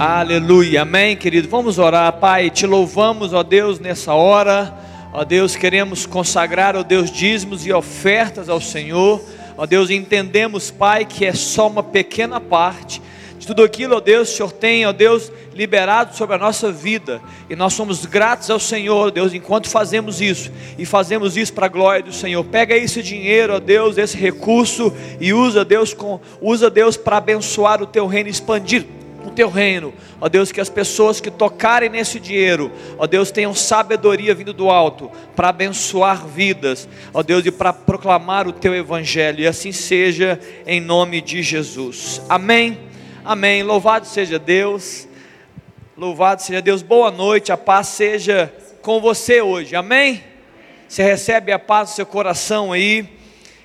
Aleluia, amém, querido. Vamos orar, Pai. Te louvamos, ó Deus, nessa hora. Ó Deus, queremos consagrar, ó Deus, dízimos e ofertas ao Senhor. Ó Deus, entendemos, Pai, que é só uma pequena parte de tudo aquilo, ó Deus, o Senhor tem, ó Deus, liberado sobre a nossa vida. E nós somos gratos ao Senhor, Deus, enquanto fazemos isso. E fazemos isso para a glória do Senhor. Pega esse dinheiro, ó Deus, esse recurso e usa, Deus, com usa Deus para abençoar o teu reino, expandir o teu reino, ó Deus, que as pessoas que tocarem nesse dinheiro, ó Deus, tenham sabedoria vindo do alto para abençoar vidas, ó Deus, e para proclamar o teu evangelho, e assim seja em nome de Jesus. Amém. Amém. Louvado seja Deus. Louvado seja Deus. Boa noite. A paz seja com você hoje. Amém. Você recebe a paz no seu coração aí.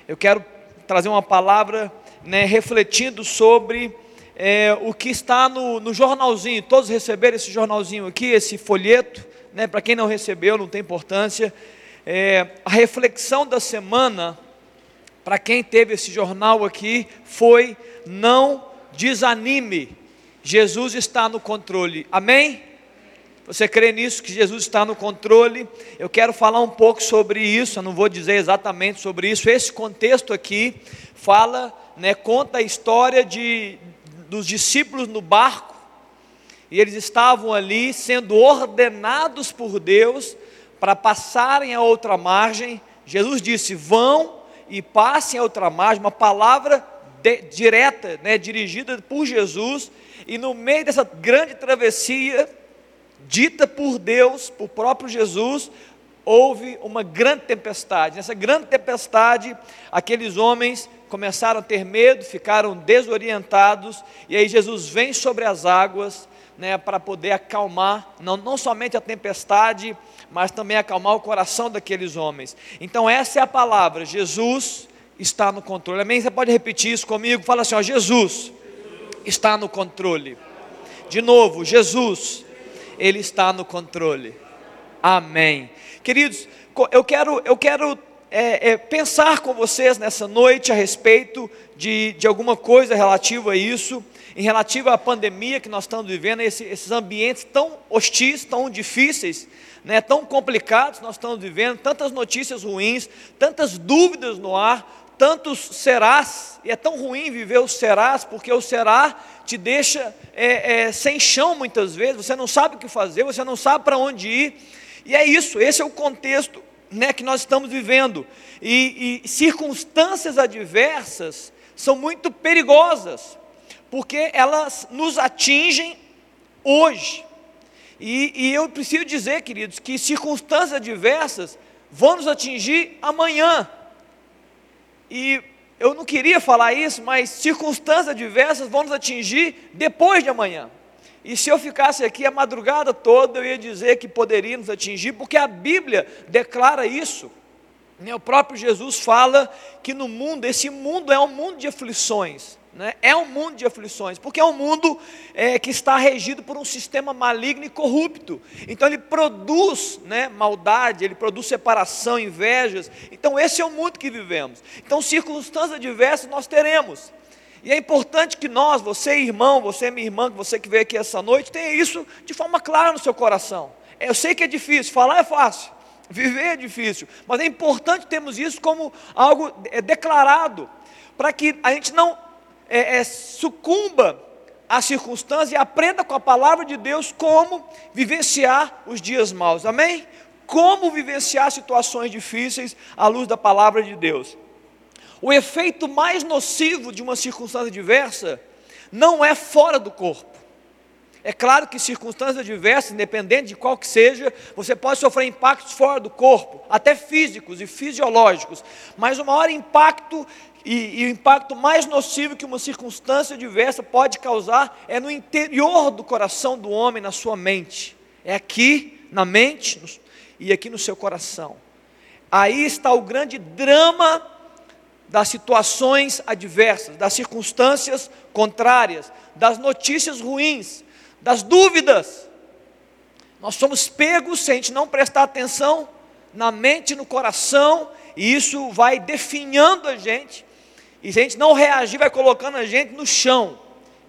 Eu quero trazer uma palavra, né, refletindo sobre é, o que está no, no, jornalzinho, todos receberam esse jornalzinho aqui, esse folheto, né, para quem não recebeu, não tem importância. É, a reflexão da semana, para quem teve esse jornal aqui, foi: não desanime, Jesus está no controle, amém? Você crê nisso, que Jesus está no controle? Eu quero falar um pouco sobre isso, eu não vou dizer exatamente sobre isso. Esse contexto aqui fala, né, conta a história de, dos discípulos no barco, e eles estavam ali sendo ordenados por Deus para passarem a outra margem. Jesus disse: Vão e passem a outra margem, uma palavra de, direta, né, dirigida por Jesus, e no meio dessa grande travessia, dita por Deus, por próprio Jesus, houve uma grande tempestade. Nessa grande tempestade, aqueles homens começaram a ter medo, ficaram desorientados, e aí Jesus vem sobre as águas, né, para poder acalmar, não, não somente a tempestade, mas também acalmar o coração daqueles homens. Então, essa é a palavra: Jesus está no controle. Amém? Você pode repetir isso comigo? Fala assim: ó, Jesus está no controle. De novo, Jesus, Ele está no controle. Amém. Queridos, eu quero, eu quero é, é, pensar com vocês nessa noite a respeito de, de alguma coisa relativa a isso, em relativa à pandemia que nós estamos vivendo, esse, esses ambientes tão hostis, tão difíceis, né, tão complicados nós estamos vivendo, tantas notícias ruins, tantas dúvidas no ar, tantos serás, e é tão ruim viver os serás, porque o será te deixa é, é, sem chão muitas vezes, você não sabe o que fazer, você não sabe para onde ir, e é isso, esse é o contexto né, que nós estamos vivendo. E, e circunstâncias adversas são muito perigosas, porque elas nos atingem hoje. E, e, eu preciso dizer, queridos, que circunstâncias adversas vão nos atingir amanhã. E eu não queria falar isso, mas circunstâncias adversas vão nos atingir depois de amanhã. E se eu ficasse aqui a madrugada toda, eu ia dizer que poderia nos atingir, porque a Bíblia declara isso. O próprio Jesus fala que no mundo, esse mundo é um mundo de aflições. Né? É um mundo de aflições, porque é um mundo é, que está regido por um sistema maligno e corrupto. Então ele produz né, maldade, ele produz separação, invejas. Então esse é o mundo que vivemos. Então circunstâncias diversas nós teremos. E é importante que nós, você irmão, você minha irmã, você que veio aqui essa noite, tenha isso de forma clara no seu coração. Eu sei que é difícil, falar é fácil, viver é difícil, mas é importante termos isso como algo é, declarado, para que a gente não é, é, sucumba às circunstâncias e aprenda com a palavra de Deus como vivenciar os dias maus, amém? Como vivenciar situações difíceis à luz da palavra de Deus. O efeito mais nocivo de uma circunstância diversa não é fora do corpo. É claro que circunstâncias diversas, independente de qual que seja, você pode sofrer impactos fora do corpo, até físicos e fisiológicos, mas o maior impacto e, e, o impacto mais nocivo que uma circunstância diversa pode causar é no interior do coração do homem, na sua mente. É aqui, na mente e aqui no seu coração. Aí está o grande drama das situações adversas, das circunstâncias contrárias, das notícias ruins, das dúvidas. Nós somos pegos se a gente não prestar atenção na mente no coração, e isso vai definhando a gente, e se a gente não reagir, vai colocando a gente no chão,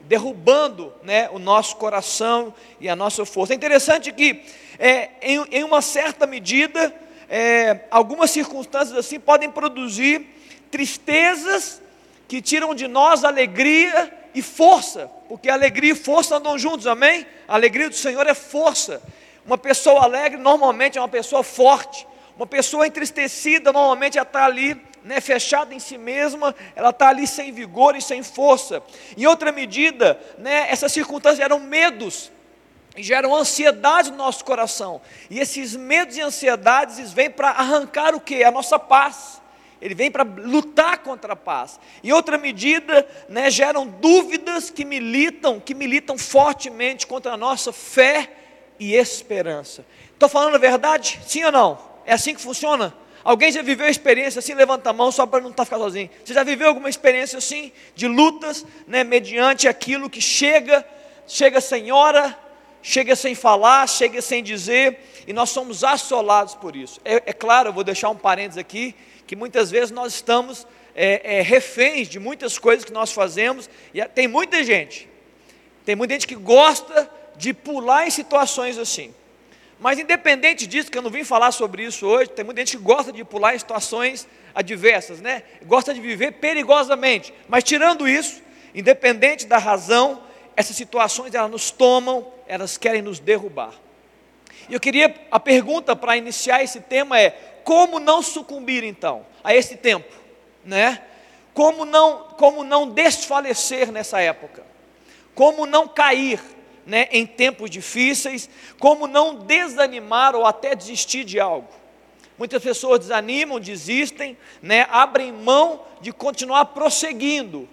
derrubando né, o nosso coração e a nossa força. É interessante que, é, em, em, uma certa medida, é, algumas circunstâncias assim podem produzir tristezas que tiram de nós alegria e força, porque alegria e força andam juntos, amém? A alegria do Senhor é força. Uma pessoa alegre normalmente é uma pessoa forte. Uma pessoa entristecida normalmente está ali né, fechada em si mesma, ela está ali sem vigor e sem força. Em outra medida, né, essas circunstâncias geram medos, geram ansiedade no nosso coração. E esses medos e ansiedades vêm para arrancar o que? A nossa paz. Ele vem para lutar contra a paz. Em outra medida, né, geram dúvidas que militam, que militam fortemente contra a nossa fé e esperança. Estou falando a verdade? Sim ou não? É assim que funciona? Alguém já viveu experiência assim? Levanta a mão só para não estar tá ficando sozinho. Você já viveu alguma experiência assim? De lutas, né, mediante aquilo que chega, chega sem hora, chega sem falar, chega sem dizer, e nós somos assolados por isso. É, é claro, eu vou deixar um parênteses aqui, que muitas vezes nós estamos é, é, reféns de muitas coisas que nós fazemos, e tem muita gente, tem muita gente que gosta de pular em situações assim. Mas independente disso, que eu não vim falar sobre isso hoje, tem muita gente que gosta de pular em situações adversas, né? Gosta de viver perigosamente. Mas tirando isso, independente da razão, essas situações elas nos tomam, elas querem nos derrubar. E eu queria a pergunta para iniciar esse tema é: como não sucumbir então a esse tempo, né? Como não como não desfalecer nessa época? Como não cair né, em tempos difíceis, como não desanimar ou até desistir de algo. Muitas pessoas desanimam, desistem, né, abrem mão de continuar prosseguindo.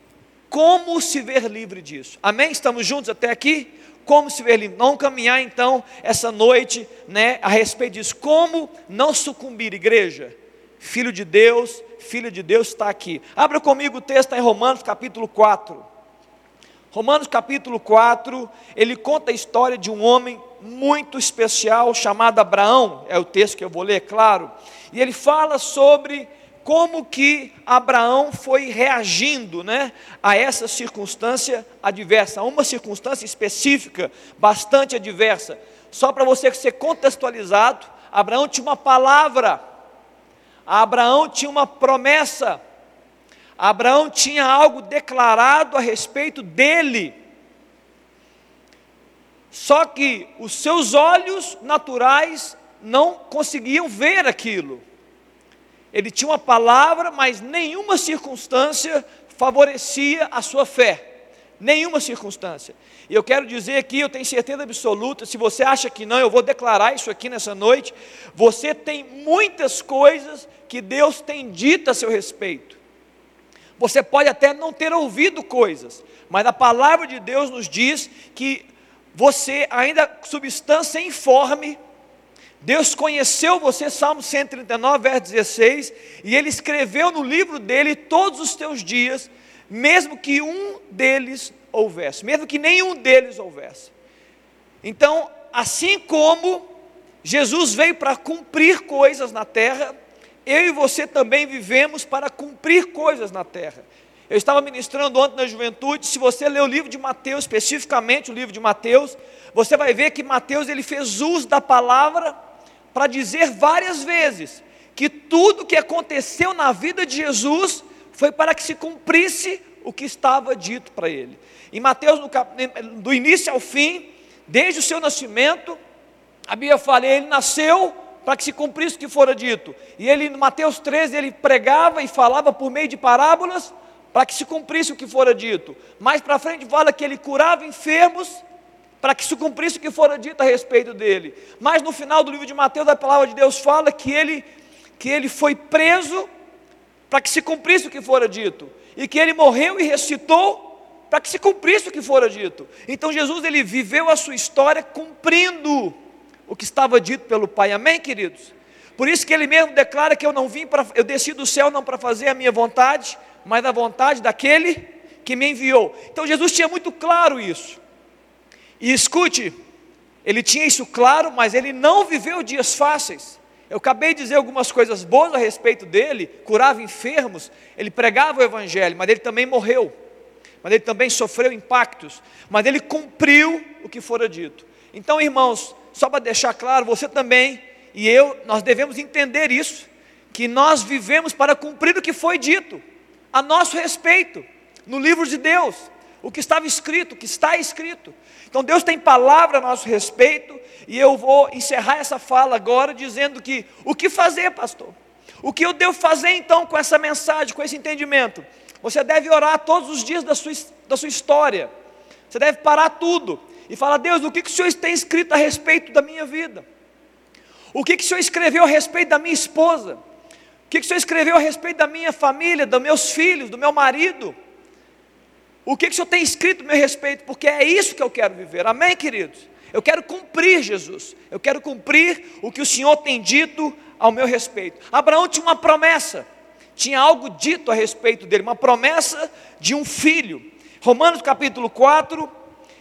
Como se ver livre disso? Amém? Estamos juntos até aqui? Como se ver livre? Não caminhar então essa noite né, a respeito disso. Como não sucumbir, igreja? Filho de Deus, filho de Deus está aqui. Abra comigo o texto em Romanos capítulo 4. Romanos capítulo 4, ele conta a história de um homem muito especial chamado Abraão, é o texto que eu vou ler, claro, e ele fala sobre como que Abraão foi reagindo né, a essa circunstância adversa, a uma circunstância específica, bastante adversa. Só para você ser contextualizado, Abraão tinha uma palavra, Abraão tinha uma promessa, Abraão tinha algo declarado a respeito dele. Só que os seus olhos naturais não conseguiam ver aquilo. Ele tinha uma palavra, mas nenhuma circunstância favorecia a sua fé. Nenhuma circunstância. E eu quero dizer aqui, eu tenho certeza absoluta, se você acha que não, eu vou declarar isso aqui nessa noite. Você tem muitas coisas que Deus tem dito a seu respeito. Você pode até não ter ouvido coisas, mas a palavra de Deus nos diz que você, ainda substância informe, Deus conheceu você, Salmo 139, verso 16, e Ele escreveu no livro dele todos os teus dias, mesmo que um deles houvesse, mesmo que nenhum deles houvesse. Então, assim como Jesus veio para cumprir coisas na terra, eu e você também vivemos para cumprir coisas na terra. Eu estava ministrando ontem na juventude, se você ler o livro de Mateus, especificamente o livro de Mateus, você vai ver que Mateus ele fez uso da palavra para dizer várias vezes que tudo que aconteceu na vida de Jesus foi para que se cumprisse o que estava dito para ele. Em Mateus, do início ao fim, desde o seu nascimento, a Bíblia fala, ele nasceu para que se cumprisse o que fora dito. E ele, em Mateus 13, ele pregava e falava por meio de parábolas, para que se cumprisse o que fora dito. Mais para frente fala que ele curava enfermos, para que se cumprisse o que fora dito a respeito dele. Mas no final do livro de Mateus, a palavra de Deus fala que ele, que ele foi preso, para que se cumprisse o que fora dito. E que ele morreu e ressuscitou, para que se cumprisse o que fora dito. Então Jesus ele viveu a sua história cumprindo o que estava dito pelo Pai. Amém, queridos? Por isso que ele mesmo declara que eu não vim para, eu desci do céu não para fazer a minha vontade, mas a vontade daquele que me enviou. Então Jesus tinha muito claro isso. E escute, ele tinha isso claro, mas ele não viveu dias fáceis. Eu acabei de dizer algumas coisas boas a respeito dele, curava enfermos, ele pregava o evangelho, mas ele também morreu. mas ele também sofreu impactos, mas ele cumpriu o que fora dito. Então, irmãos, só para deixar claro, você também e eu, nós devemos entender isso, que nós vivemos para cumprir o que foi dito a nosso respeito no livro de Deus, o que estava escrito, o que está escrito. Então Deus tem palavra a nosso respeito, e eu vou encerrar essa fala agora dizendo que o que fazer, pastor? O que eu devo fazer então com essa mensagem, com esse entendimento? Você deve orar todos os dias da sua, da sua história. Você deve parar tudo e falar: Deus, o que, que o Senhor tem escrito a respeito da minha vida? O que, que o Senhor escreveu a respeito da minha esposa? O que, que o Senhor escreveu a respeito da minha família, dos meus filhos, do meu marido? O que, que o Senhor tem escrito a meu respeito? Porque é isso que eu quero viver. Amém, queridos? Eu quero cumprir, Jesus. Eu quero cumprir o que o Senhor tem dito ao meu respeito. Abraão tinha uma promessa, tinha algo dito a respeito dele, uma promessa de um filho. Romanos capítulo 4,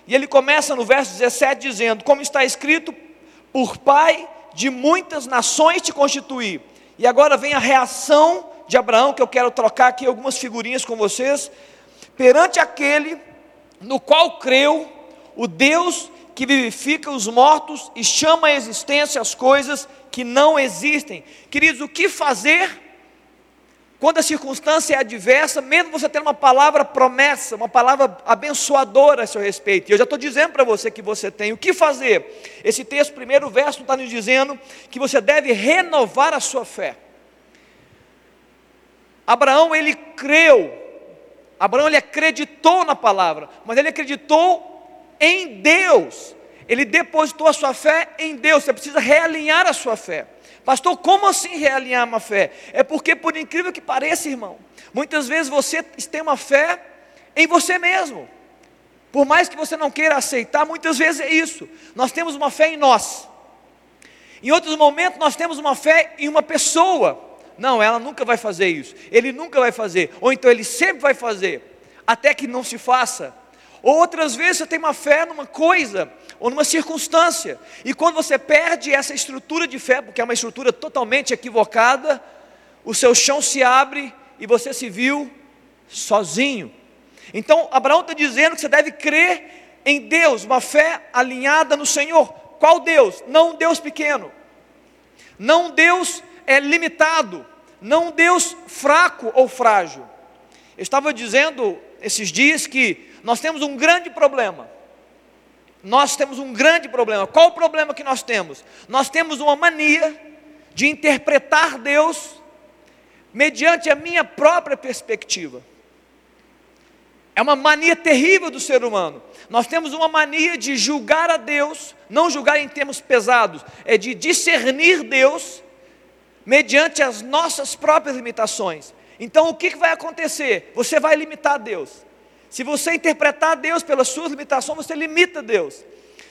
e ele começa no verso 17 dizendo: Como está escrito, por pai de muitas nações te constituir. E agora vem a reação de Abraão, que eu quero trocar aqui algumas figurinhas com vocês perante aquele no qual creu, o Deus que vivifica os mortos e chama à existência as coisas que não existem. Queridos, o que fazer quando a circunstância é adversa, mesmo você tendo uma palavra promessa, uma palavra abençoadora a seu respeito, e eu já estou dizendo para você que você tem, o que fazer? Esse texto, primeiro verso, está nos dizendo que você deve renovar a sua fé. Abraão, ele creu Abraão ele acreditou na palavra, mas ele acreditou em Deus. Ele depositou a sua fé em Deus. Você precisa realinhar a sua fé. Pastor, como assim realinhar uma fé? É porque, por incrível que pareça, irmão, muitas vezes você tem uma fé em você mesmo. Por mais que você não queira aceitar, muitas vezes é isso. Nós temos uma fé em nós. Em outros momentos, nós temos uma fé em uma pessoa. Não, ela nunca vai fazer isso. Ele nunca vai fazer. Ou então ele sempre vai fazer, até que não se faça. Outras vezes você tem uma fé numa coisa ou numa circunstância, e quando você perde essa estrutura de fé, porque é uma estrutura totalmente equivocada, o seu chão se abre e você se viu sozinho. Então, Abraão está dizendo que você deve crer em Deus, uma fé alinhada no Senhor. Qual Deus? Não um Deus pequeno, não um Deus é, limitado, não um Deus fraco ou frágil. Eu estava dizendo esses dias que nós temos um grande problema. Nós temos um grande problema. Qual o problema que nós temos? Nós temos uma mania de interpretar Deus mediante a minha própria perspectiva. É uma mania terrível do ser humano. Nós temos uma mania de julgar a Deus, não julgar em termos pesados, é de discernir Deus mediante as nossas próprias limitações. Então o que vai acontecer? Você vai limitar Deus. Se você interpretar Deus pelas suas limitações, você limita Deus.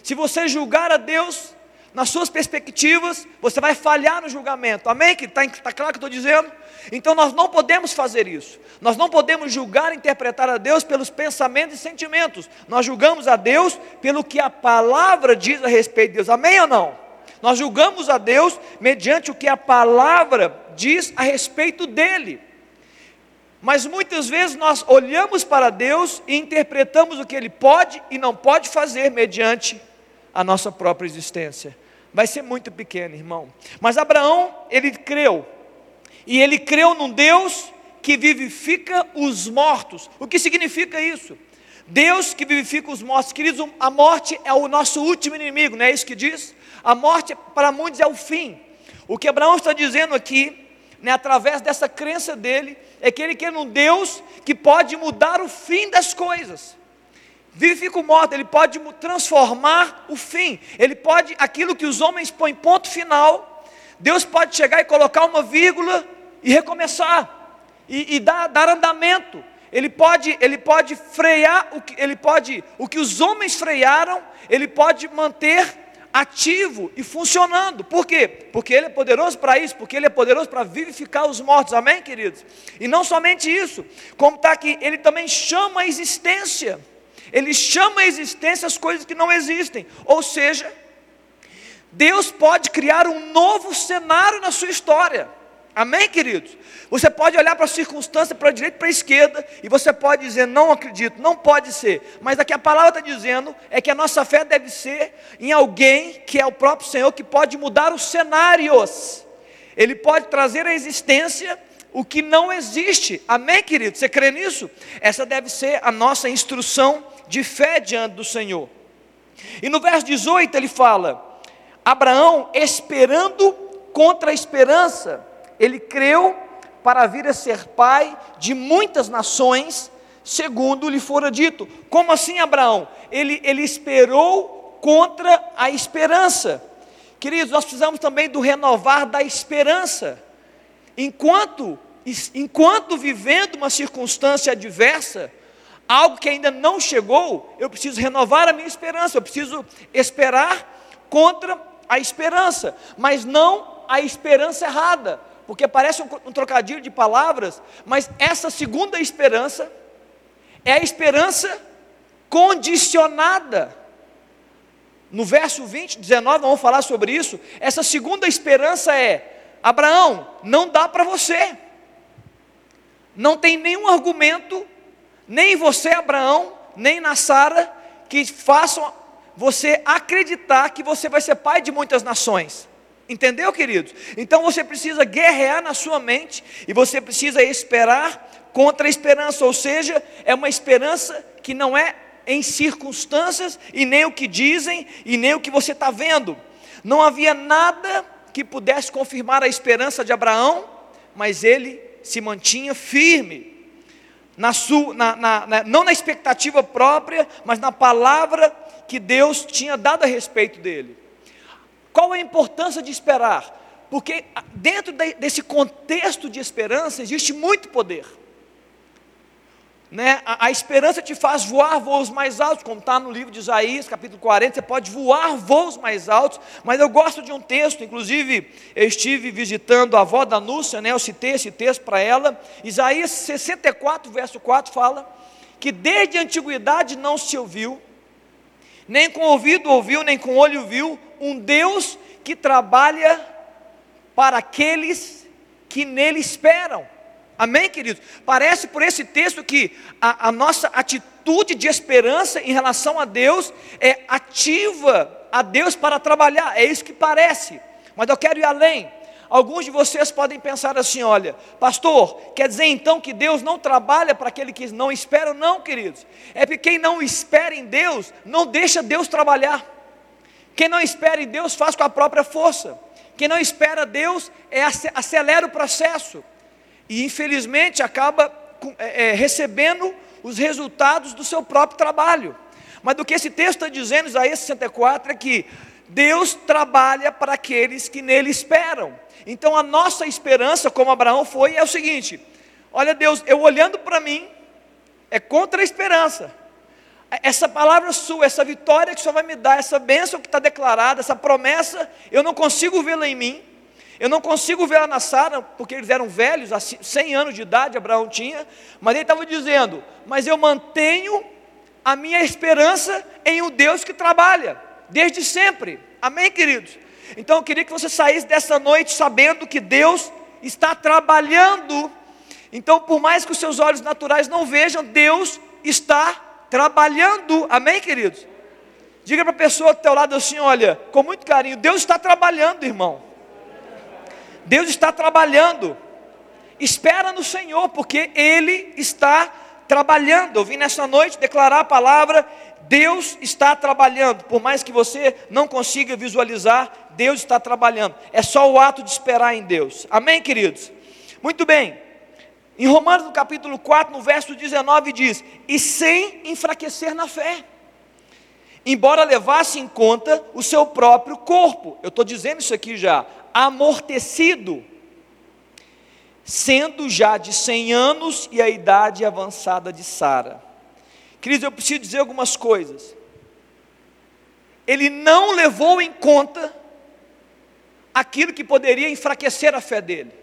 Se você julgar a Deus nas suas perspectivas, você vai falhar no julgamento. Amém? Que está tá claro o que estou dizendo? Então nós não podemos fazer isso. Nós não podemos julgar e interpretar a Deus pelos pensamentos e sentimentos. Nós julgamos a Deus pelo que a palavra diz a respeito de Deus. Amém ou não? Nós julgamos a Deus mediante o que a palavra diz a respeito dele. Mas muitas vezes nós olhamos para Deus e interpretamos o que ele pode e não pode fazer mediante a nossa própria existência. Vai ser muito pequeno, irmão. Mas Abraão, ele creu. E ele creu num Deus que vivifica os mortos. O que significa isso? Deus que vivifica os mortos. Queridos, a morte é o nosso último inimigo, não é isso que diz? A morte para muitos é o fim. O que Abraão está dizendo aqui, né, através dessa crença dele, é que ele quer um Deus que pode mudar o fim das coisas. Vivifica o morto, ele pode transformar o fim. Ele pode, aquilo que os homens põem ponto final, Deus pode chegar e colocar uma vírgula e recomeçar. E, e dar, dar andamento. Ele pode, ele pode frear o que ele pode, o que os homens frearam, ele pode manter ativo e funcionando. Por quê? Porque Ele é poderoso para isso, porque Ele é poderoso para vivificar os mortos, amém, queridos? E não somente isso, como está aqui, Ele também chama a existência, Ele chama a existência as coisas que não existem, ou seja, Deus pode criar um novo cenário na sua história. Amém, queridos? Você pode olhar para a circunstância, para a direita e para a esquerda, e você pode dizer, não acredito, não pode ser. Mas aqui a palavra está dizendo é que a nossa fé deve ser em alguém que é o próprio Senhor, que pode mudar os cenários. Ele pode trazer à existência o que não existe. Amém, querido? Você crê nisso? Essa deve ser a nossa instrução de fé diante do Senhor. E no verso 18 ele fala: Abraão esperando contra a esperança, ele creu para vir a ser pai de muitas nações, segundo lhe fora dito. Como assim, Abraão? Ele, ele esperou contra a esperança. Queridos, nós precisamos também do renovar da esperança. Enquanto, enquanto vivendo uma circunstância adversa, algo que ainda não chegou, eu preciso renovar a minha esperança, eu preciso esperar contra a esperança, mas não a esperança errada porque parece um, trocadilho de palavras, mas essa segunda esperança é a esperança condicionada. No verso 20, 19, vamos falar sobre isso. Essa segunda esperança é: Abraão, não dá para você. Não tem nenhum argumento, nem você, Abraão, nem na Sara, que façam você acreditar que você vai ser pai de muitas nações. Entendeu, queridos? Então você precisa guerrear na sua mente e você precisa esperar contra a esperança, ou seja, é uma esperança que não é em circunstâncias e nem o que dizem e nem o que você está vendo. Não havia nada que pudesse confirmar a esperança de Abraão, mas ele se mantinha firme, na na, na, na, não na expectativa própria, mas na palavra que Deus tinha dado a respeito dele. Qual a importância de esperar? Porque dentro desse contexto de esperança existe muito poder. Né? A, a, esperança te faz voar voos mais altos, como está no livro de Isaías, capítulo 40, você pode voar voos mais altos, mas eu gosto de um texto, inclusive eu estive visitando a avó da Núcia, né? eu citei esse texto para ela, Isaías 64, verso 4 fala, que desde a antiguidade não se ouviu, nem com ouvido ouviu, nem com olho viu, um Deus que trabalha para aqueles que nele esperam. Amém, queridos? Parece por esse texto que a, a, nossa atitude de esperança em relação a Deus é ativa a Deus para trabalhar, é isso que parece, mas eu quero ir além. Alguns de vocês podem pensar assim: olha, pastor, quer dizer então que Deus não trabalha para aquele que não espera? Não, queridos, é porque quem não espera em Deus, não deixa Deus trabalhar. Quem não espera em Deus faz com a própria força. Quem não espera Deus é acelera o processo e infelizmente acaba é, é, recebendo os resultados do seu próprio trabalho. Mas do que esse texto está dizendo, Isaías 64, é que Deus trabalha para aqueles que nele esperam. Então a nossa esperança, como Abraão foi, é o seguinte: olha Deus, eu olhando para mim, é contra a esperança essa palavra sua, essa vitória que o Senhor vai me dar, essa bênção que está declarada, essa promessa, eu não consigo vê-la em mim, eu não consigo vê-la na Sara, porque eles eram velhos, 100 anos de idade, Abraão tinha, mas ele estava dizendo: Mas eu mantenho a minha esperança em um Deus que trabalha, desde sempre, amém, queridos? Então eu queria que você saísse dessa noite sabendo que Deus está trabalhando, então por mais que os seus olhos naturais não vejam, Deus está trabalhando trabalhando, amém, queridos? Diga para a pessoa do teu lado assim: olha, com muito carinho, Deus está trabalhando, irmão. Deus está trabalhando. Espera no Senhor, porque Ele está trabalhando. Eu vim nessa noite declarar a palavra: Deus está trabalhando. Por mais que você não consiga visualizar, Deus está trabalhando. É só o ato de esperar em Deus. Amém, queridos? Muito bem. Em Romanos, no capítulo 4, no verso 19, diz: E sem enfraquecer na fé, embora levasse em conta o seu próprio corpo, eu estou dizendo isso aqui já, amortecido, sendo já de 100 anos e a idade avançada de Sara. Queridos, eu preciso dizer algumas coisas. Ele não levou em conta aquilo que poderia enfraquecer a fé dele.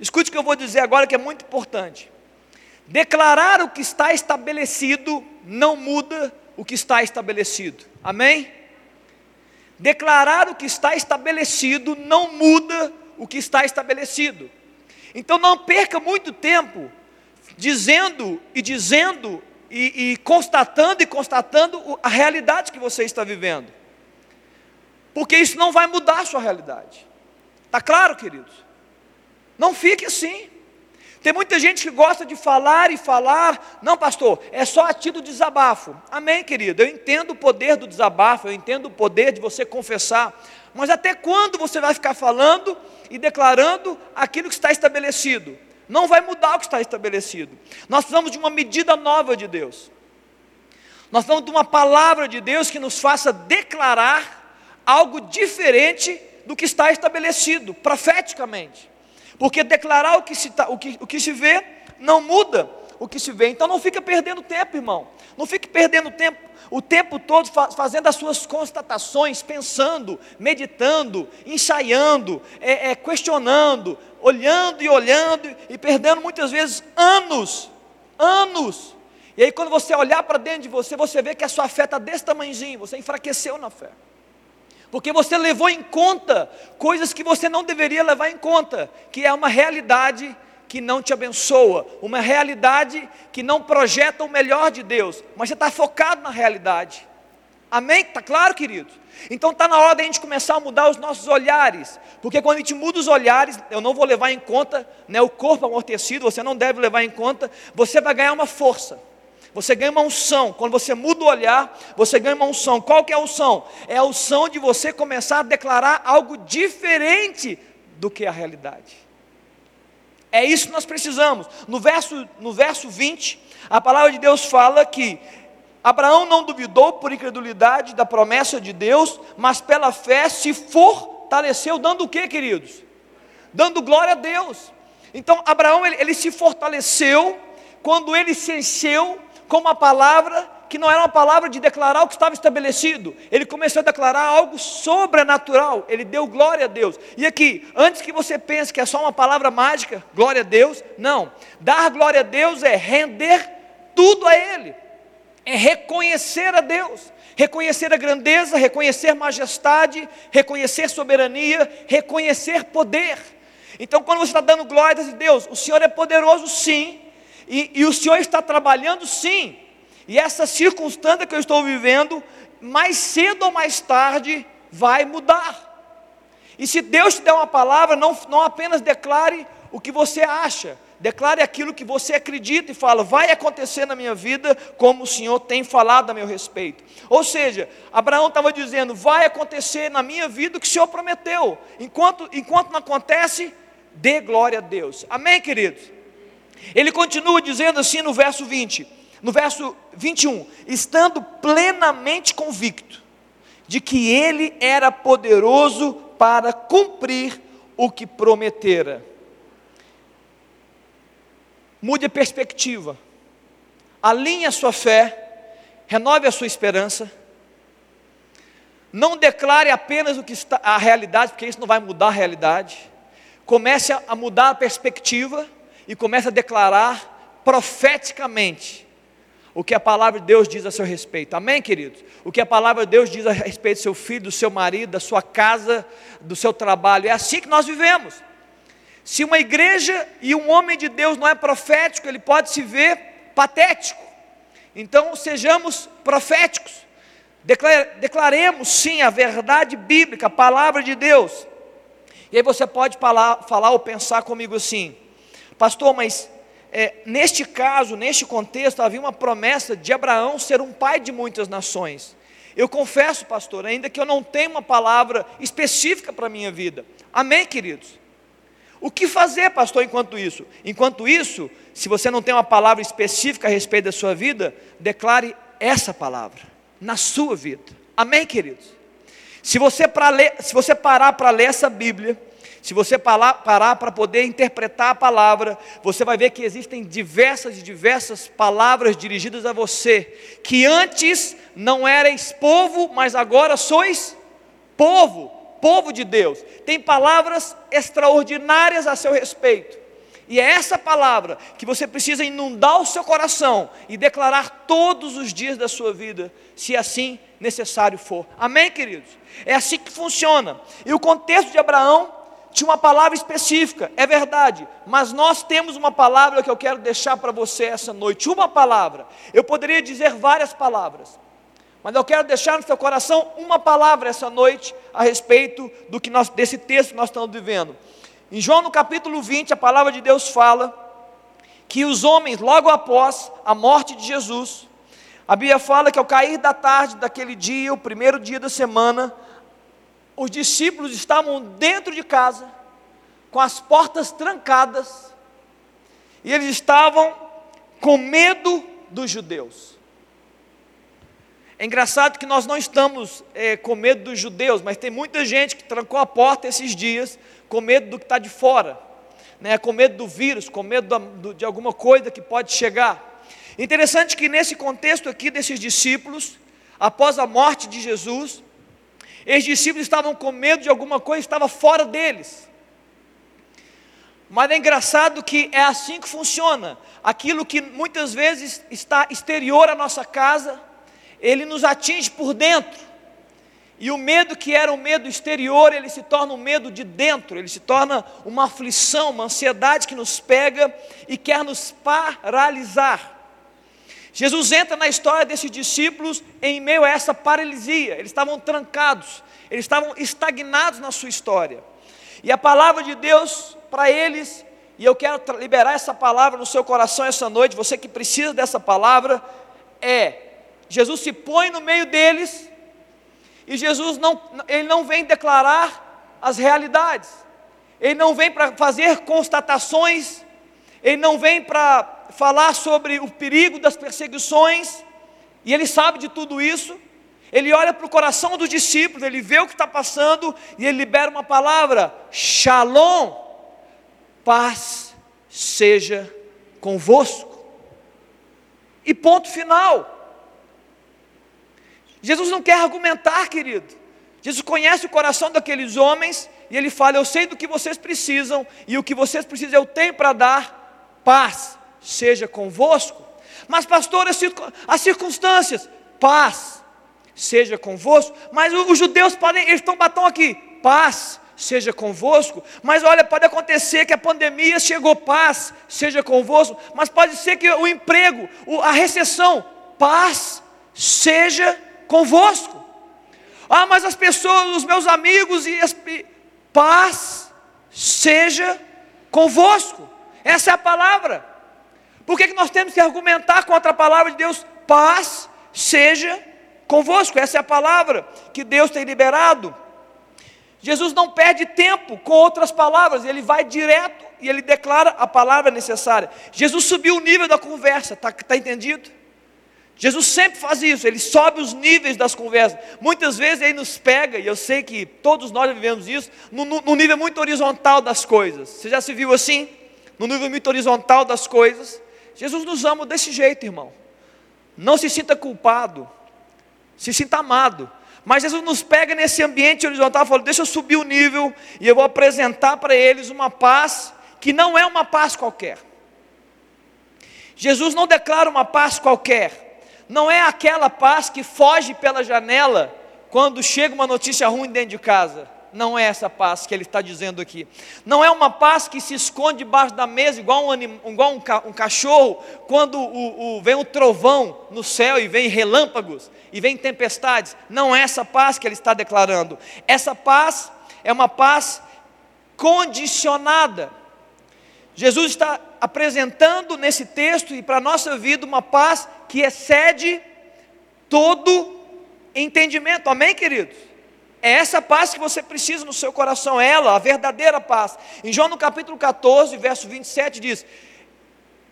Escute o que eu vou dizer agora que é muito importante. Declarar o que está estabelecido não muda o que está estabelecido. Amém? Declarar o que está estabelecido não muda o que está estabelecido. Então não perca muito tempo dizendo e dizendo e, e constatando e constatando a realidade que você está vivendo, porque isso não vai mudar a sua realidade. Está claro, queridos? Não fique assim. Tem muita gente que gosta de falar e falar, não, pastor, é só a título de desabafo. Amém, querido. Eu entendo o poder do desabafo, eu entendo o poder de você confessar, mas até quando você vai ficar falando e declarando aquilo que está estabelecido? Não vai mudar o que está estabelecido. Nós precisamos de uma medida nova de Deus. Nós precisamos de uma palavra de Deus que nos faça declarar algo diferente do que está estabelecido, profeticamente. Porque declarar o que se, tá, o que, o que se vê não muda o que se vê. Então não fica perdendo tempo, irmão. Não fique perdendo tempo o tempo todo fazendo as suas constatações, pensando, meditando, ensaiando, é, é, questionando, olhando e olhando e perdendo muitas vezes anos, anos. E aí quando você olhar para dentro de você, você vê que a sua fé está desse tamanhozinho, você enfraqueceu na fé porque você levou em conta coisas que você não deveria levar em conta, que é uma realidade que não te abençoa, uma realidade que não projeta o melhor de Deus, mas você está focado na realidade. Amém? Está claro, queridos? Então está na hora da gente começar a mudar os nossos olhares, porque quando a gente muda os olhares, eu não vou levar em conta né, o corpo amortecido, você não deve levar em conta, você vai ganhar uma força. Você ganha uma unção. Quando você muda o olhar, você ganha uma unção. Qual que é a unção? É a unção de você começar a declarar algo diferente do que a realidade. É isso que nós precisamos. No verso, no verso 20, a palavra de Deus fala que Abraão não duvidou por incredulidade da promessa de Deus, mas pela fé se fortaleceu, dando o que, queridos? Dando glória a Deus. Então, Abraão, ele, ele se fortaleceu quando ele se encheu com uma palavra que não era uma palavra de declarar o que estava estabelecido. Ele começou a declarar algo sobrenatural. Ele deu glória a Deus. E aqui, antes que você pense que é só uma palavra mágica, glória a Deus, não. Dar glória a Deus é render tudo a Ele. É reconhecer a Deus, reconhecer a grandeza, reconhecer majestade, reconhecer soberania, reconhecer poder. Então, quando você está dando glórias a Deus, o Senhor é poderoso, sim, e, e o Senhor está trabalhando sim. E essa circunstância que eu estou vivendo, mais cedo ou mais tarde, vai mudar. E se Deus te der uma palavra, não, não apenas declare o que você acha, declare aquilo que você acredita e fala, vai acontecer na minha vida como o Senhor tem falado a meu respeito. Ou seja, Abraão estava dizendo, vai acontecer na minha vida o que o Senhor prometeu. Enquanto, enquanto não acontece, dê glória a Deus. Amém, queridos? Ele continua dizendo assim no verso 20, no verso 21, estando plenamente convicto de que ele era poderoso para cumprir o que prometera. Mude a perspectiva, alinhe a sua fé, renove a sua esperança. Não declare apenas o que está a realidade, porque isso não vai mudar a realidade. Comece a mudar a perspectiva e começa a declarar profeticamente o que a palavra de Deus diz a seu respeito. Amém, queridos? O que a palavra de Deus diz a respeito do seu filho, do seu marido, da sua casa, do seu trabalho. É assim que nós vivemos. Se uma igreja e um homem de Deus não é profético, ele pode se ver patético. Então, sejamos proféticos. Declaremos sim a verdade bíblica, a palavra de Deus. E aí você pode falar, falar ou pensar comigo assim: Pastor, mas é, neste caso, neste contexto, havia uma promessa de Abraão ser um pai de muitas nações. Eu confesso, pastor, ainda que eu não tenha uma palavra específica para a minha vida. Amém, queridos? O que fazer, pastor, enquanto isso? Enquanto isso, se você não tem uma palavra específica a respeito da sua vida, declare essa palavra na sua vida. Amém, queridos? Se você, ler, se você parar para ler essa Bíblia, se você parar para poder interpretar a palavra, você vai ver que existem diversas e diversas palavras dirigidas a você, que antes não erais povo, mas agora sois povo, povo de Deus. Tem palavras extraordinárias a seu respeito. E é essa palavra que você precisa inundar o seu coração e declarar todos os dias da sua vida, se assim necessário for. Amém, queridos? É assim que funciona. E o contexto de Abraão tinha uma palavra específica, é verdade, mas nós temos uma palavra que eu quero deixar para você essa noite, uma palavra. Eu poderia dizer várias palavras, mas eu quero deixar no seu coração uma palavra essa noite a respeito do que nós, desse texto que nós estamos vivendo. Em João no capítulo 20, a palavra de Deus fala que os homens, logo após a morte de Jesus, a Bíblia fala que ao cair da tarde daquele dia, o primeiro dia da semana, os discípulos estavam dentro de casa, com as portas trancadas, e eles estavam com medo dos judeus. É engraçado que nós não estamos é, com medo dos judeus, mas tem muita gente que trancou a porta esses dias com medo do que está de fora, né, com medo do vírus, com medo de alguma coisa que pode chegar. Interessante que nesse contexto aqui desses discípulos, após a morte de Jesus, esses discípulos estavam com medo de alguma coisa, estava fora deles. Mas é engraçado que é assim que funciona. Aquilo que muitas vezes está exterior à nossa casa, ele nos atinge por dentro. E o medo que era um medo exterior, ele se torna um medo de dentro, ele se torna uma aflição, uma ansiedade que nos pega e quer nos paralisar. Jesus entra na história desses discípulos em meio a essa paralisia, eles estavam trancados, eles estavam estagnados na sua história. E a palavra de Deus para eles, e eu quero liberar essa palavra no seu coração essa noite, você que precisa dessa palavra, é: Jesus se põe no meio deles, e Jesus não, ele não vem declarar as realidades, ele não vem para fazer constatações, ele não vem para falar sobre o perigo das perseguições, e ele sabe de tudo isso. Ele olha para o coração dos discípulos, ele vê o que está passando e ele libera uma palavra: Shalom, paz seja convosco. E ponto final. Jesus não quer argumentar, querido. Jesus conhece o coração daqueles homens e ele fala: Eu sei do que vocês precisam e o que vocês precisam eu tenho para dar paz seja convosco. Mas, pastor, as circunstâncias, paz seja convosco. Mas os judeus podem, eles estão batão aqui, paz seja convosco. Mas olha, pode acontecer que a pandemia chegou, paz seja convosco. Mas pode ser que o emprego, a recessão, paz seja convosco. Ah, mas as pessoas, os meus amigos e as paz seja convosco. Essa é a palavra. Por que, que nós temos que argumentar contra a palavra de Deus? Paz seja convosco. Essa é a palavra que Deus tem liberado. Jesus não perde tempo com outras palavras, ele vai direto e ele declara a palavra necessária. Jesus subiu o nível da conversa, está tá entendido? Jesus sempre faz isso, ele sobe os níveis das conversas. Muitas vezes ele nos pega, e eu sei que todos nós vivemos isso, no, no, no nível muito horizontal das coisas. Você já se viu assim? No nível muito horizontal das coisas. Jesus nos ama desse jeito, irmão. Não se sinta culpado, se sinta amado. Mas Jesus nos pega nesse ambiente horizontal e fala: Deixa eu subir o nível e eu vou apresentar para eles uma paz que não é uma paz qualquer. Jesus não declara uma paz qualquer, não é aquela paz que foge pela janela quando chega uma notícia ruim dentro de casa não é essa paz que ele está dizendo aqui. Não é uma paz que se esconde debaixo da mesa, igual um, anim, igual um, ca, um cachorro, quando o, o, vem um trovão no céu e vem relâmpagos e vem tempestades. Não é essa paz que ele está declarando. Essa paz é uma paz condicionada. Jesus está apresentando nesse texto e para a nossa vida uma paz que excede todo entendimento. Amém, queridos? É essa paz que você precisa no seu coração, ela, a verdadeira paz. Em João no capítulo 14, verso 27 diz: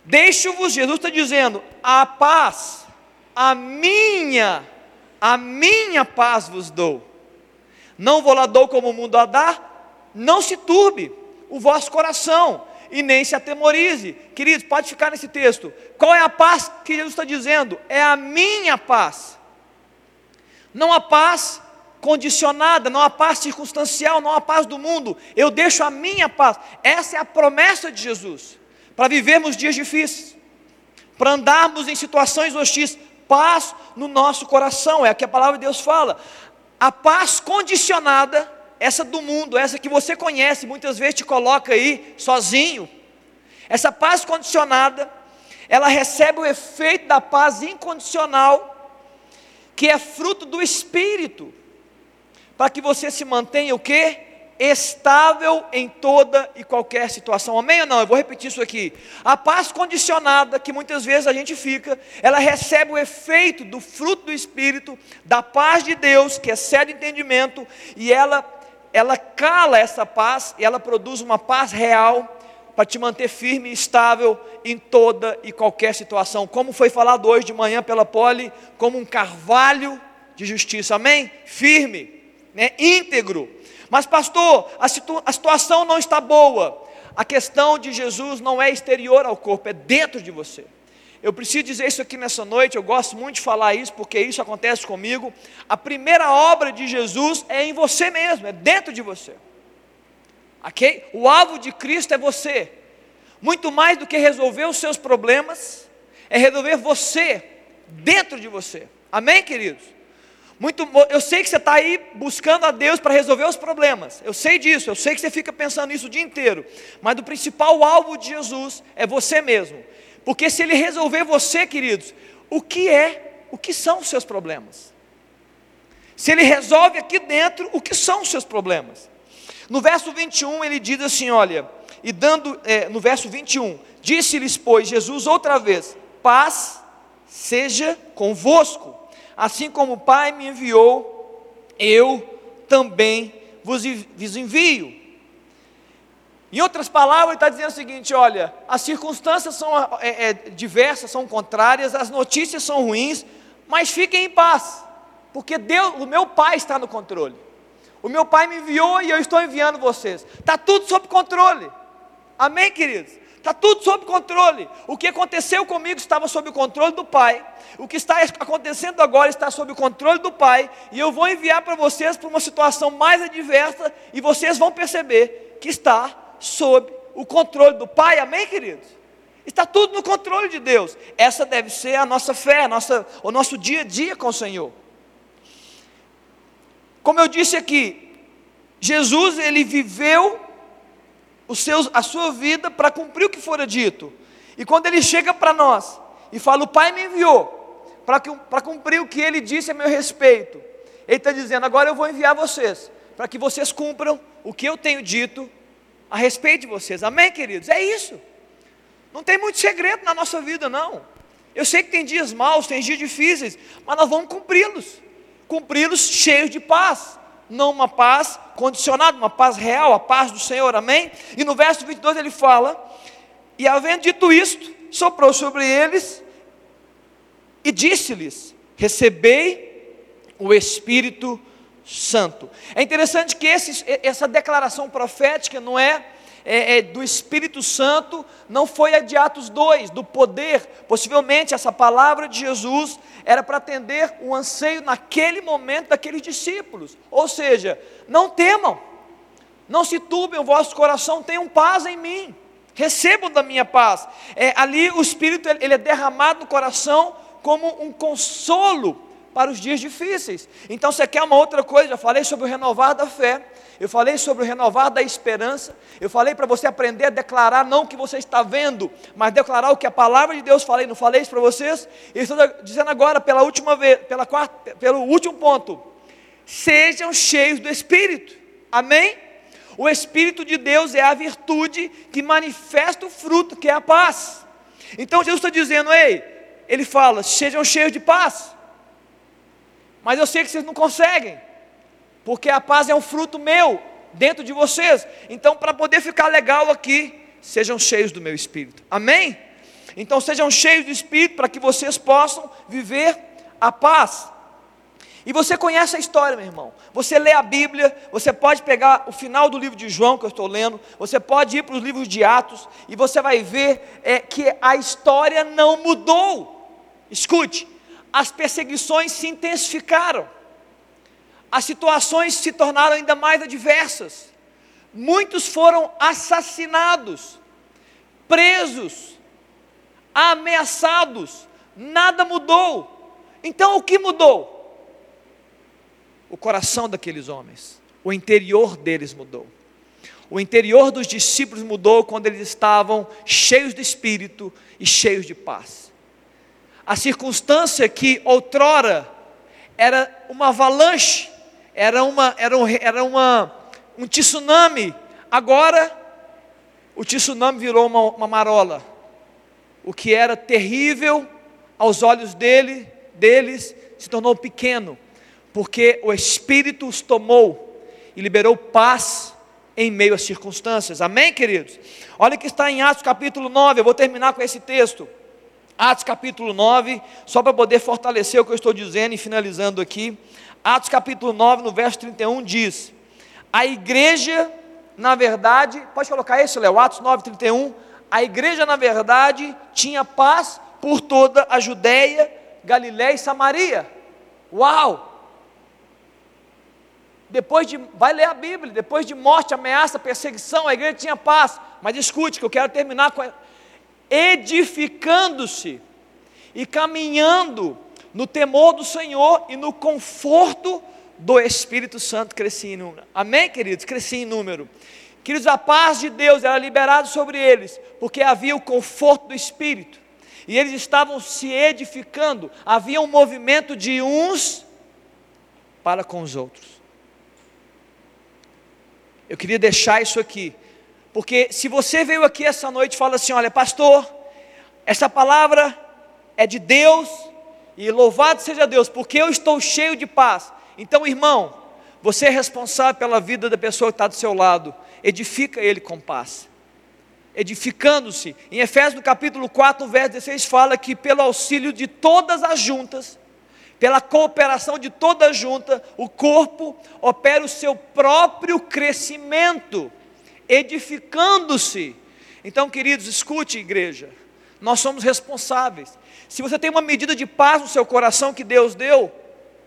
Deixo-vos, Jesus está dizendo, a paz, a minha, a minha paz vos dou. Não vou lá dou como o mundo a dá, não se turbe o vosso coração e nem se atemorize. Queridos, pode ficar nesse texto. Qual é a paz que Jesus está dizendo? É a minha paz. Não a paz condicionada, não há paz circunstancial, não há paz do mundo. Eu deixo a minha paz. Essa é a promessa de Jesus para vivermos dias difíceis, para andarmos em situações hostis. Paz no nosso coração, é o que a palavra de Deus fala. A paz condicionada essa do mundo, essa que você conhece, muitas vezes te coloca aí sozinho. Essa paz condicionada, ela recebe o efeito da paz incondicional, que é fruto do Espírito, para que você se mantenha o quê? estável em toda e qualquer situação. Amém ou não? Eu vou repetir isso aqui. A paz condicionada, que muitas vezes a gente fica, ela recebe o efeito do fruto do Espírito, da paz de Deus, que excede entendimento, e ela, ela cala essa paz, e ela produz uma paz real, para te manter firme e estável em toda e qualquer situação. Como foi falado hoje de manhã pela Poli, como um carvalho de justiça. Amém? Firme, né? íntegro mas, pastor, a, situ a situação não está boa. A questão de Jesus não é exterior ao corpo, é dentro de você. Eu preciso dizer isso aqui nessa noite, eu gosto muito de falar isso, porque isso acontece comigo. A primeira obra de Jesus é em você mesmo, é dentro de você. Ok? O alvo de Cristo é você. Muito mais do que resolver os seus problemas, é resolver você, dentro de você. Amém, queridos? Muito, eu sei que você está aí buscando a Deus para resolver os problemas. Eu sei disso, eu sei que você fica pensando nisso o dia inteiro. Mas o principal alvo de Jesus é você mesmo. Porque se ele resolver você, queridos, o que é, o que são os seus problemas? Se ele resolve aqui dentro, o que são os seus problemas? No verso 21 ele diz assim: olha, e dando, é, no verso 21, disse-lhes, pois, Jesus outra vez: paz seja convosco. Assim como o Pai me enviou, eu também vos envio. Em outras palavras, ele está dizendo o seguinte: olha, as circunstâncias são é, é, diversas, são contrárias, as notícias são ruins, mas fiquem em paz, porque Deus, o meu Pai está no controle. O meu Pai me enviou e eu estou enviando vocês. Está tudo sob controle. Amém, queridos? Está tudo sob controle. O que aconteceu comigo estava sob o controle do Pai. O que está acontecendo agora está sob o controle do Pai. E eu vou enviar para vocês para uma situação mais adversa. E vocês vão perceber que está sob o controle do Pai. Amém, queridos? Está tudo no controle de Deus. Essa deve ser a nossa fé, a nossa, o nosso dia a dia com o Senhor. Como eu disse aqui, Jesus ele viveu seus, a sua vida para cumprir o que fora dito. E quando ele chega para nós e fala: O Pai me enviou para cumprir o que ele disse a meu respeito, ele está dizendo: Agora eu vou enviar vocês, para que vocês cumpram o que eu tenho dito a respeito de vocês. Amém, queridos? É isso. Não tem muito segredo na nossa vida, não. Eu sei que tem dias maus, tem dias difíceis, mas nós vamos cumpri-los cumpri-los cheios de paz não uma paz condicionada, uma paz real, a paz do Senhor, amém? E no verso 22 ele fala: E havendo dito isto, soprou sobre eles e disse-lhes: Recebei o Espírito Santo. É interessante que esse, essa declaração profética não é é, é, do Espírito Santo não foi a de Atos 2, do poder. Possivelmente essa palavra de Jesus era para atender o anseio naquele momento daqueles discípulos. Ou seja, não temam, não se turbem o vosso coração, tenham paz em mim, recebam da minha paz. É, ali o Espírito ele é derramado no coração como um consolo para os dias difíceis. Então você quer uma outra coisa? Já falei sobre o renovar da fé eu falei sobre o renovar da esperança, eu falei para você aprender a declarar não o que você está vendo, mas declarar o que a palavra de Deus falei, não falei isso para vocês? E estou dizendo agora pela última vez, pela quarta, pelo último ponto. Sejam cheios do Espírito. Amém? O Espírito de Deus é a virtude que manifesta o fruto, que é a paz. Então Jesus está dizendo, ei, ele fala, sejam cheios de paz. Mas eu sei que vocês não conseguem porque a paz é um fruto meu dentro de vocês. Então, para poder ficar legal aqui, sejam cheios do meu espírito. Amém? Então, sejam cheios do espírito para que vocês possam viver a paz. E você conhece a história, meu irmão. Você lê a Bíblia, você pode pegar o final do livro de João que eu estou lendo, você pode ir para os livros de Atos e você vai ver é, que a história não mudou. Escute, as perseguições se intensificaram as situações se tornaram ainda mais adversas. Muitos foram assassinados, presos, ameaçados. Nada mudou. Então o que mudou? O coração daqueles homens. o interior deles mudou. O interior dos discípulos mudou quando eles estavam cheios de espírito e cheios de paz. A circunstância que outrora era uma avalanche, era, uma, era, um, era uma, um tsunami, agora o tsunami virou uma, uma marola. O que era terrível aos olhos dele, deles se tornou pequeno, porque o Espírito os tomou e liberou paz em meio às circunstâncias. Amém, queridos? Olha que está em Atos capítulo 9, eu vou terminar com esse texto. Atos capítulo 9, só para poder fortalecer o que eu estou dizendo e finalizando aqui. Atos capítulo 9, no verso 31 diz: A igreja, na verdade, pode colocar esse, Léo, Atos 9, 31. A igreja, na verdade, tinha paz por toda a Judéia, Galiléia e Samaria. Uau! Depois de, vai ler a Bíblia, depois de morte, ameaça, perseguição, a igreja tinha paz. Mas escute, que eu quero terminar com edificando-se e caminhando no temor do Senhor e no conforto do Espírito Santo crescia em número. Amém, queridos? Crescia em número. Queridos, a paz de Deus era liberada sobre eles, porque havia o conforto do Espírito. E eles estavam se edificando, havia um movimento de uns para com os outros. Eu queria deixar isso aqui, porque se você veio aqui essa noite e fala assim: olha, pastor, essa palavra é de Deus, e louvado seja Deus, porque eu estou cheio de paz. Então, irmão, você é responsável pela vida da pessoa que está do seu lado, edifica ele com paz. Edificando-se, em Efésios no capítulo 4, no verso 16, fala que pelo auxílio de todas as juntas, pela cooperação de toda junta, o corpo opera o seu próprio crescimento, edificando-se. Então, queridos, escute, igreja, nós somos responsáveis. Se você tem uma medida de paz no seu coração que Deus deu,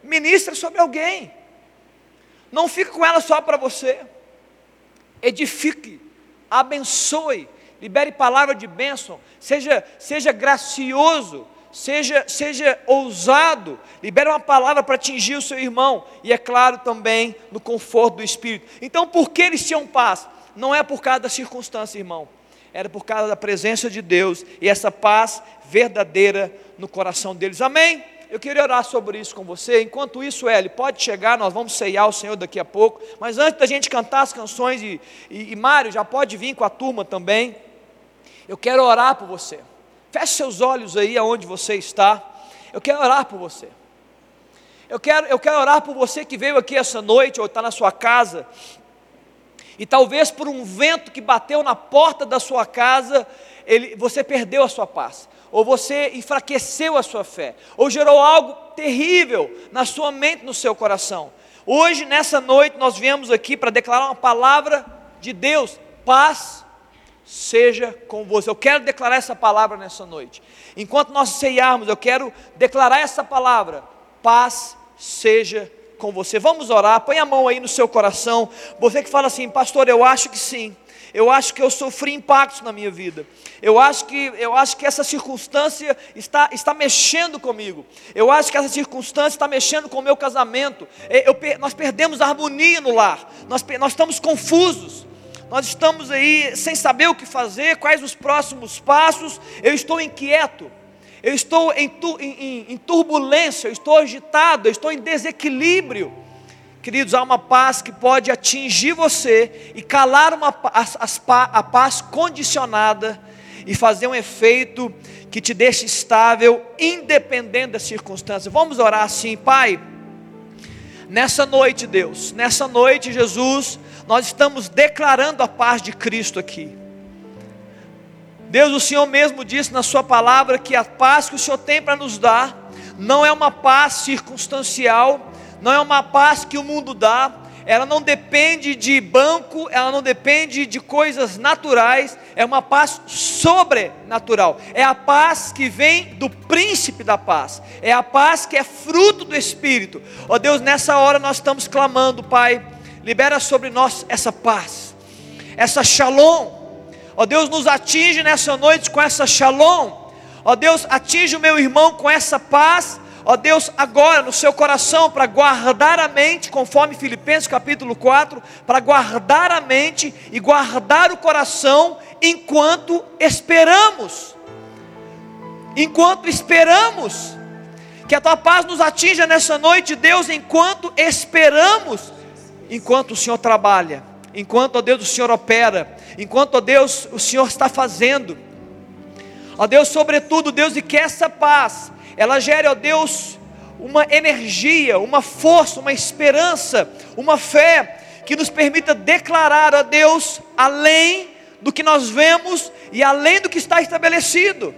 ministre sobre alguém. Não fique com ela só para você. Edifique, abençoe, libere palavra de bênção, seja, seja gracioso, seja, seja ousado, libere uma palavra para atingir o seu irmão, e é claro também no conforto do Espírito. Então, por que eles tinham paz? Não é por causa da circunstância, irmão, era por causa da presença de Deus e essa paz verdadeira no coração deles. Amém? Eu queria orar sobre isso com você. Enquanto isso, Eli, pode chegar, nós vamos ceiar o Senhor daqui a pouco. Mas antes da gente cantar as canções, e, e, e Mário já pode vir com a turma também. Eu quero orar por você. Feche seus olhos aí aonde você está. Eu quero orar por você. Eu quero, eu quero orar por você que veio aqui essa noite ou está na sua casa. E talvez por um vento que bateu na porta da sua casa, ele, você perdeu a sua paz, ou você enfraqueceu a sua fé, ou gerou algo terrível na sua mente, no seu coração. Hoje, nessa noite, nós viemos aqui para declarar uma palavra de Deus: paz seja com você. Eu quero declarar essa palavra nessa noite. Enquanto nós ceiarmos, eu quero declarar essa palavra: paz seja com você. Vamos orar. Põe a mão aí no seu coração. Você que fala assim, pastor, eu acho que sim. Eu acho que eu sofri impactos na minha vida. Eu acho que, eu acho que essa circunstância está, está mexendo comigo. Eu acho que essa circunstância está mexendo com o meu casamento. Eu, nós perdemos a harmonia no lar. Nós, nós estamos confusos nós estamos aí sem saber o que fazer, quais os próximos passos, eu estou inquieto, eu estou em, em, em turbulência, eu estou agitado, eu estou em desequilíbrio. Queridos, há uma paz que pode atingir você e calar uma, as, a paz condicionada e fazer um efeito que te deixe estável, independente das circunstâncias. Vamos orar assim, Pai. Nessa noite, Deus, nessa noite, Jesus, nós estamos declarando a paz de Cristo aqui. Deus, o Senhor mesmo disse na Sua palavra que a paz que o Senhor tem para nos dar não é uma paz circunstancial, não é uma paz que o mundo dá, ela não depende de banco, ela não depende de coisas naturais, é uma paz sobrenatural, é a paz que vem do príncipe da paz, é a paz que é fruto do Espírito. Ó oh Deus, nessa hora nós estamos clamando, Pai libera sobre nós essa paz, essa shalom. Ó Deus, nos atinge nessa noite com essa shalom. Ó Deus, atinge o meu irmão com essa paz. ó Deus, agora no seu coração para guardar a mente, conforme Filipenses capítulo 4, para guardar a mente e guardar o coração enquanto esperamos. Enquanto esperamos que a tua paz nos atinja nessa noite, Deus, enquanto esperamos, enquanto o Senhor trabalha, enquanto, ó Deus, o Senhor opera, enquanto, ó Deus, o Senhor está fazendo. Ó Deus, sobretudo, Deus, e que essa paz ela gere, ó Deus, uma energia, uma força, uma esperança, uma fé que nos permita declarar a Deus além do que nós vemos e além do que está estabelecido.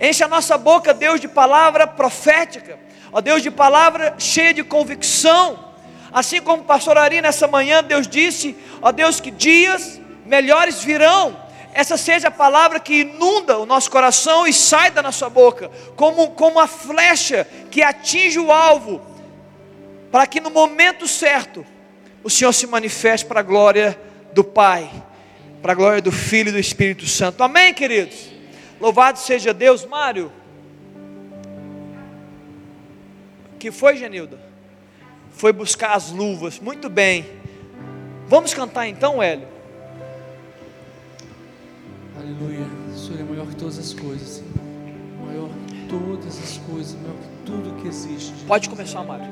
Enche a nossa boca, Deus, de palavra profética, ó Deus, de palavra cheia de convicção. Assim como o pastor Ari nessa manhã, Deus disse, ó Deus, que dias melhores virão essa seja a palavra que inunda o nosso coração e sai da nossa boca, como, como a flecha que atinge o alvo, para que no momento certo o Senhor se manifeste para a glória do Pai, para a glória do Filho e do Espírito Santo. Amém, queridos? Louvado seja Deus, Mário. Que foi, Genilda? Foi buscar as luvas. Muito bem. Vamos cantar então, Hélio? Aleluia. O Senhor é maior que todas as coisas. Maior que todas as coisas, maior que tudo que existe. Pode começar, Mário.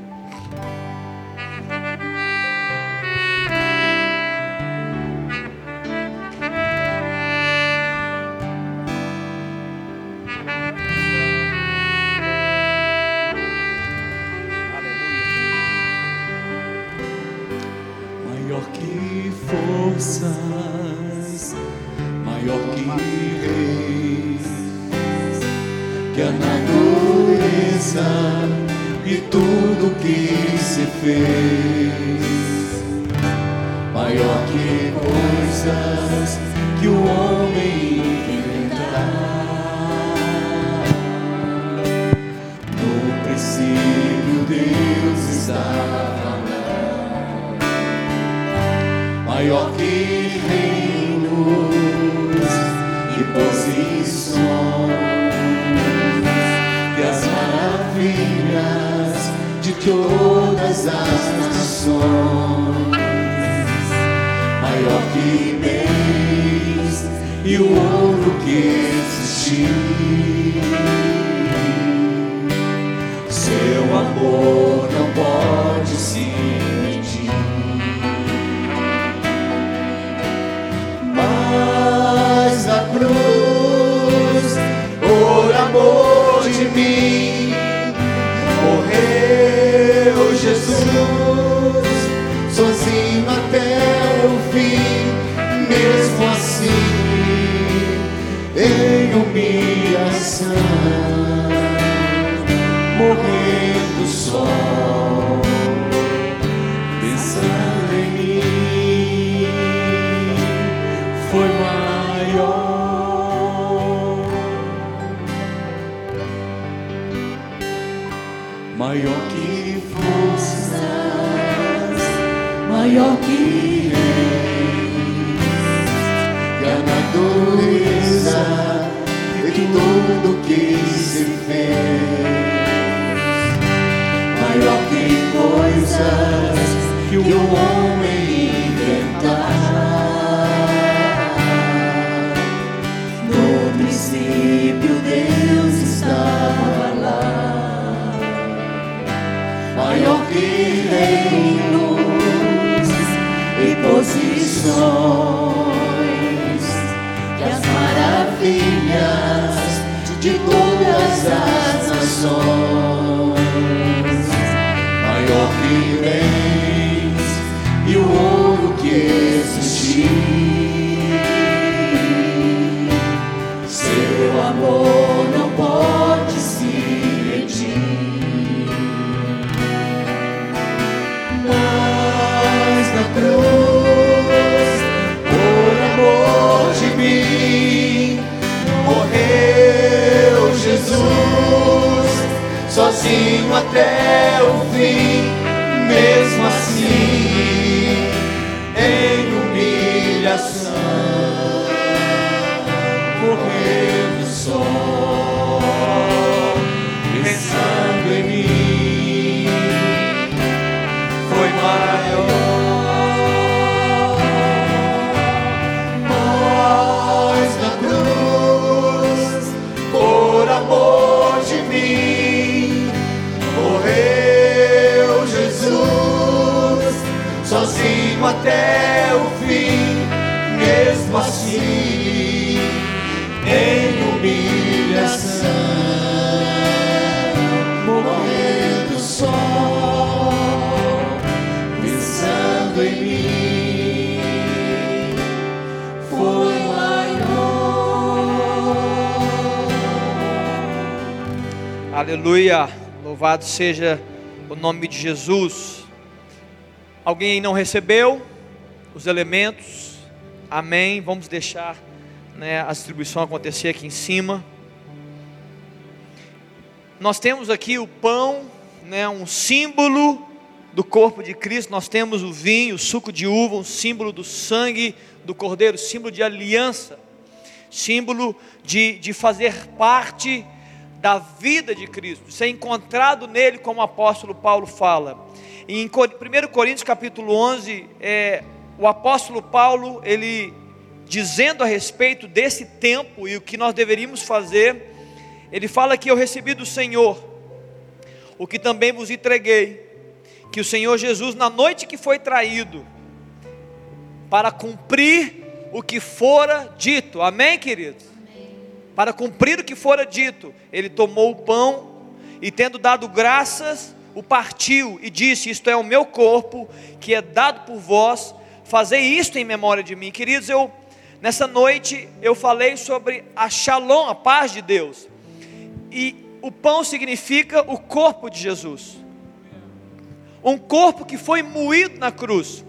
Sozinho até o fim, até o fim, mesmo assim, em humilhação, morrendo só, pensando em mim, foi maior. Aleluia. Louvado seja o nome de Jesus. Alguém não recebeu os elementos? Amém. Vamos deixar né, a distribuição acontecer aqui em cima. Nós temos aqui o pão, né, um símbolo do corpo de Cristo. Nós temos o vinho, o suco de uva, um símbolo do sangue do Cordeiro, símbolo de aliança, símbolo de, de fazer parte da vida de Cristo, ser encontrado nele, como o apóstolo Paulo fala. Em 1 Coríntios capítulo 11, é, o apóstolo Paulo, ele dizendo a respeito desse tempo e o que nós deveríamos fazer, ele fala que eu recebi do Senhor, o que também vos entreguei, que o Senhor Jesus, na noite que foi traído, para cumprir o que fora dito, amém, queridos? para cumprir o que fora dito, ele tomou o pão e, tendo dado graças, o partiu e disse: Isto é o meu corpo, que é dado por vós, fazei isto em memória de mim. Queridos, eu nessa noite eu falei sobre a shalom, a paz de Deus, e o pão significa o corpo de Jesus, um corpo que foi moído na cruz,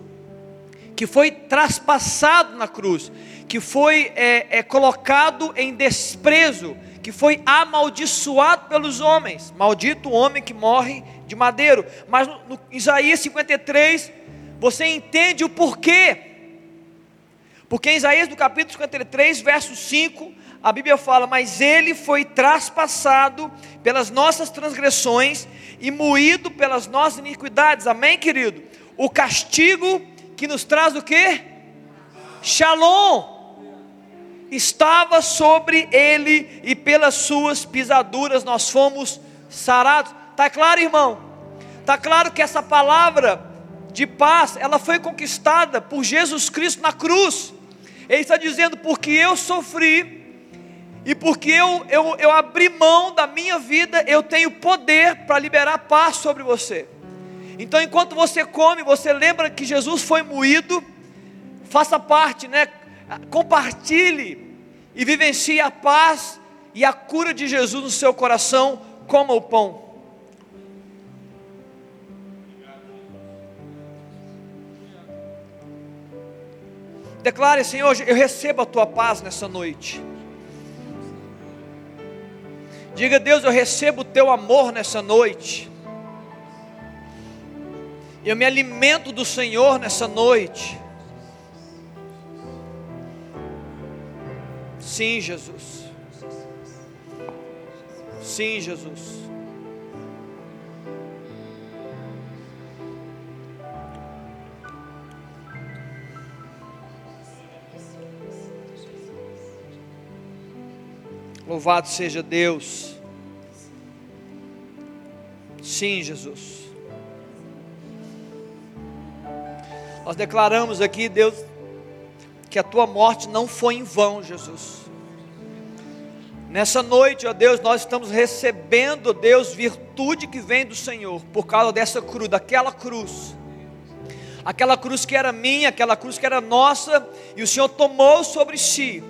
que foi traspassado na cruz, que foi é, é, colocado em desprezo, que foi amaldiçoado pelos homens. Maldito o homem que morre de madeiro. Mas no, no Isaías 53, você entende o porquê. Porque em Isaías do capítulo 53, verso 5, a Bíblia fala: Mas ele foi traspassado pelas nossas transgressões e moído pelas nossas iniquidades. Amém, querido? O castigo que nos traz o que? Shalom estava sobre ele e pelas suas pisaduras nós fomos sarados. Tá claro, irmão? Tá claro que essa palavra de paz, ela foi conquistada por Jesus Cristo na cruz. Ele está dizendo porque eu sofri e porque eu, eu, eu abri mão da minha vida, eu tenho poder para liberar paz sobre você. Então, enquanto você come, você lembra que Jesus foi moído, faça parte, né? compartilhe e vivencie a paz e a cura de Jesus no seu coração, coma o pão. Declare, Senhor, eu recebo a tua paz nessa noite. Diga, Deus, eu recebo o teu amor nessa noite. Eu me alimento do Senhor nessa noite. Sim, Jesus. Sim, Jesus. Louvado seja Deus. Sim, Jesus. Nós declaramos aqui, Deus, que a tua morte não foi em vão, Jesus. Nessa noite, ó Deus, nós estamos recebendo, Deus, virtude que vem do Senhor, por causa dessa cruz, daquela cruz. Aquela cruz que era minha, aquela cruz que era nossa, e o Senhor tomou sobre si.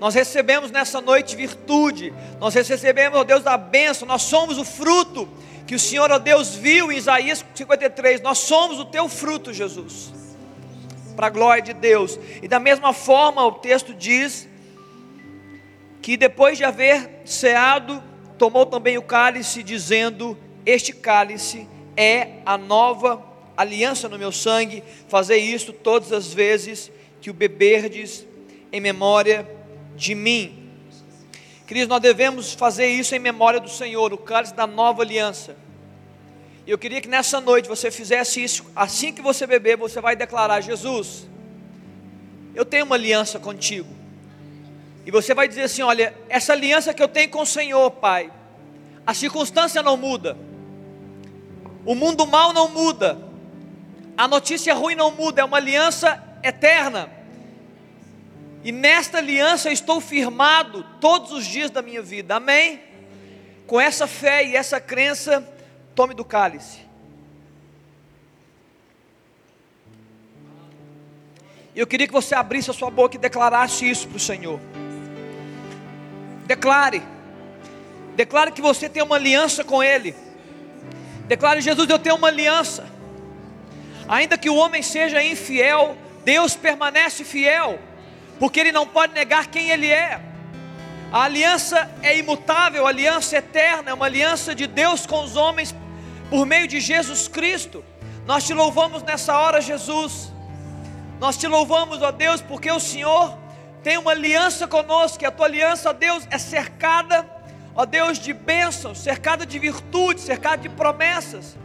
Nós recebemos nessa noite virtude, nós recebemos, ó Deus, a bênção, nós somos o fruto que o Senhor, ó Deus, viu em Isaías 53. Nós somos o teu fruto, Jesus para a glória de Deus. E da mesma forma, o texto diz que depois de haver ceado, tomou também o cálice, dizendo: Este cálice é a nova aliança no meu sangue. Fazei isto todas as vezes que o beberdes em memória de mim. Queridos, nós devemos fazer isso em memória do Senhor, o cálice da nova aliança. E eu queria que nessa noite você fizesse isso. Assim que você beber, você vai declarar: Jesus, eu tenho uma aliança contigo. E você vai dizer assim: Olha, essa aliança que eu tenho com o Senhor, Pai, a circunstância não muda, o mundo mal não muda, A notícia ruim não muda, é uma aliança eterna. E nesta aliança eu estou firmado todos os dias da minha vida. Amém? Com essa fé e essa crença, tome do cálice. Eu queria que você abrisse a sua boca e declarasse isso para o Senhor. Declare. Declare que você tem uma aliança com Ele. Declare, Jesus, eu tenho uma aliança. Ainda que o homem seja infiel, Deus permanece fiel, porque Ele não pode negar quem Ele é. A aliança é imutável, a aliança é eterna, é uma aliança de Deus com os homens por meio de Jesus Cristo. Nós te louvamos nessa hora, Jesus. Nós te louvamos, ó Deus, porque o Senhor tem uma aliança conosco, e a tua aliança, ó Deus, é cercada, ó Deus, de bênçãos, cercada de virtudes, cercada de promessas.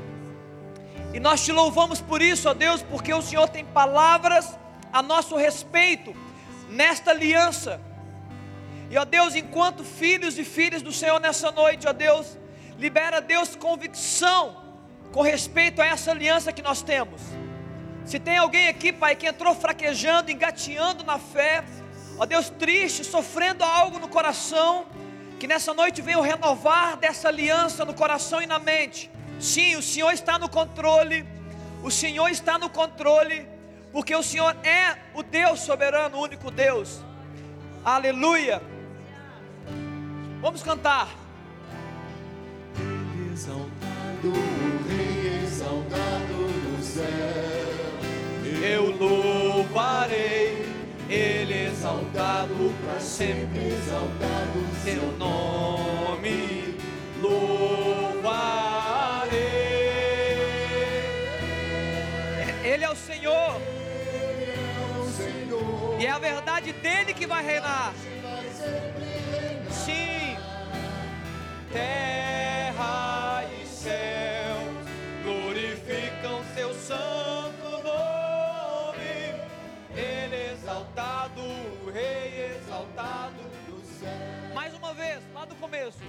E nós te louvamos por isso, ó Deus, porque o Senhor tem palavras a nosso respeito nesta aliança. E ó Deus, enquanto filhos e filhas do Senhor nessa noite, ó Deus, libera Deus convicção com respeito a essa aliança que nós temos. Se tem alguém aqui, Pai, que entrou fraquejando, engateando na fé, ó Deus, triste, sofrendo algo no coração, que nessa noite venha o renovar dessa aliança no coração e na mente. Sim, o Senhor está no controle, o Senhor está no controle, porque o Senhor é o Deus soberano, o único Deus. Aleluia. Vamos cantar. Exaltado, o Rei exaltado no céu. Eu louvarei, Ele exaltado para sempre, Exaltado Seu nome louvarei. Ele é o Senhor. E é a verdade dele que vai reinar. Sim. Terra e céu glorificam seu santo nome. Ele exaltado, o rei exaltado do céu. Mais uma vez, lá do começo.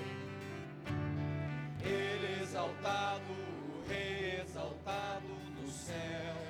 Ele exaltado, o rei exaltado do céu.